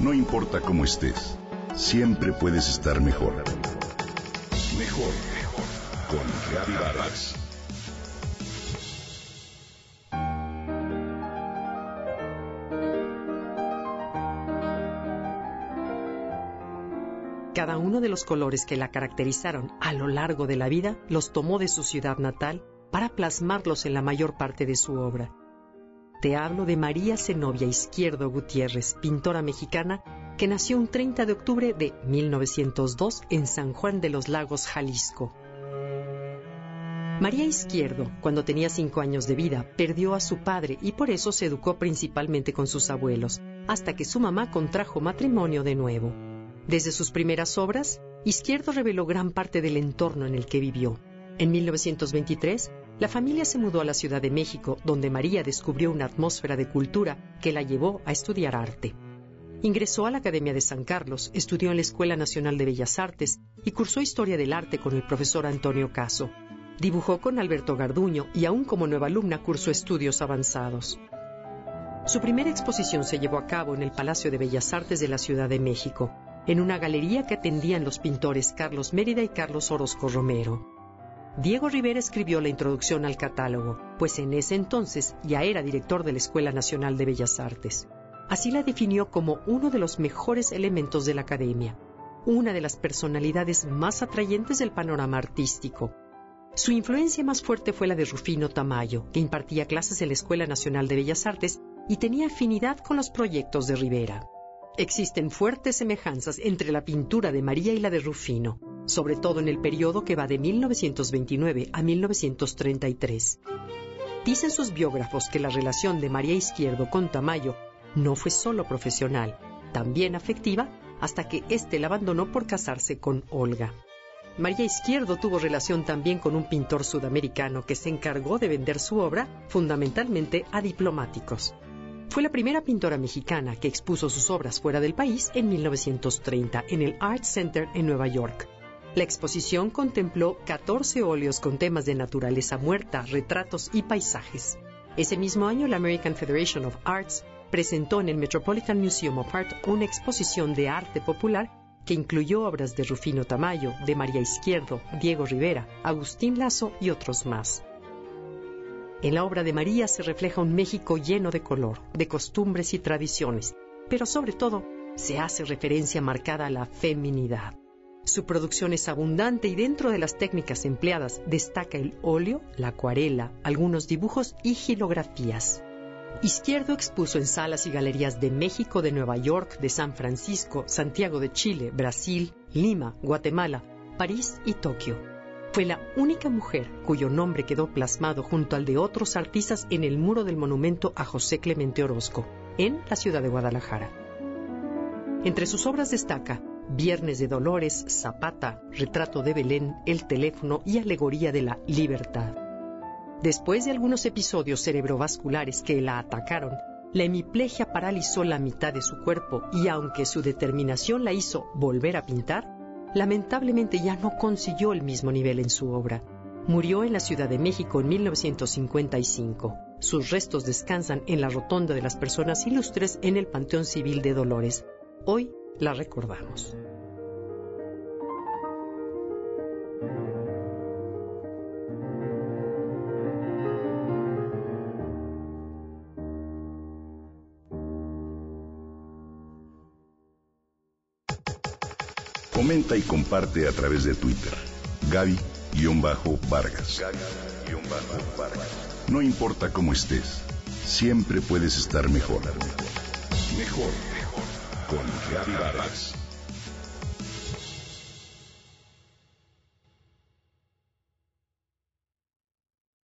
No importa cómo estés, siempre puedes estar mejor. Mejor, mejor. Con Gaby Vargas. Cada uno de los colores que la caracterizaron a lo largo de la vida los tomó de su ciudad natal para plasmarlos en la mayor parte de su obra. Te hablo de María Zenobia Izquierdo Gutiérrez, pintora mexicana que nació un 30 de octubre de 1902 en San Juan de los Lagos, Jalisco. María Izquierdo, cuando tenía cinco años de vida, perdió a su padre y por eso se educó principalmente con sus abuelos, hasta que su mamá contrajo matrimonio de nuevo. Desde sus primeras obras, Izquierdo reveló gran parte del entorno en el que vivió. En 1923, la familia se mudó a la Ciudad de México, donde María descubrió una atmósfera de cultura que la llevó a estudiar arte. Ingresó a la Academia de San Carlos, estudió en la Escuela Nacional de Bellas Artes y cursó Historia del Arte con el profesor Antonio Caso. Dibujó con Alberto Garduño y aún como nueva alumna cursó estudios avanzados. Su primera exposición se llevó a cabo en el Palacio de Bellas Artes de la Ciudad de México, en una galería que atendían los pintores Carlos Mérida y Carlos Orozco Romero. Diego Rivera escribió la introducción al catálogo, pues en ese entonces ya era director de la Escuela Nacional de Bellas Artes. Así la definió como uno de los mejores elementos de la academia, una de las personalidades más atrayentes del panorama artístico. Su influencia más fuerte fue la de Rufino Tamayo, que impartía clases en la Escuela Nacional de Bellas Artes y tenía afinidad con los proyectos de Rivera. Existen fuertes semejanzas entre la pintura de María y la de Rufino, sobre todo en el periodo que va de 1929 a 1933. Dicen sus biógrafos que la relación de María Izquierdo con Tamayo no fue solo profesional, también afectiva, hasta que éste la abandonó por casarse con Olga. María Izquierdo tuvo relación también con un pintor sudamericano que se encargó de vender su obra fundamentalmente a diplomáticos. Fue la primera pintora mexicana que expuso sus obras fuera del país en 1930 en el Art Center en Nueva York. La exposición contempló 14 óleos con temas de naturaleza muerta, retratos y paisajes. Ese mismo año, la American Federation of Arts presentó en el Metropolitan Museum of Art una exposición de arte popular que incluyó obras de Rufino Tamayo, de María Izquierdo, Diego Rivera, Agustín Lazo y otros más. En la obra de María se refleja un México lleno de color, de costumbres y tradiciones, pero sobre todo se hace referencia marcada a la feminidad. Su producción es abundante y dentro de las técnicas empleadas destaca el óleo, la acuarela, algunos dibujos y gilografías. Izquierdo expuso en salas y galerías de México, de Nueva York, de San Francisco, Santiago de Chile, Brasil, Lima, Guatemala, París y Tokio. Fue la única mujer cuyo nombre quedó plasmado junto al de otros artistas en el muro del monumento a José Clemente Orozco, en la ciudad de Guadalajara. Entre sus obras destaca Viernes de Dolores, Zapata, Retrato de Belén, El teléfono y Alegoría de la Libertad. Después de algunos episodios cerebrovasculares que la atacaron, la hemiplegia paralizó la mitad de su cuerpo y aunque su determinación la hizo volver a pintar, lamentablemente ya no consiguió el mismo nivel en su obra. Murió en la Ciudad de México en 1955. Sus restos descansan en la Rotonda de las Personas Ilustres en el Panteón Civil de Dolores. Hoy la recordamos. Comenta y comparte a través de Twitter. Gaby-Vargas. No importa cómo estés, siempre puedes estar mejor. Mejor, mejor. Con Gaby Vargas.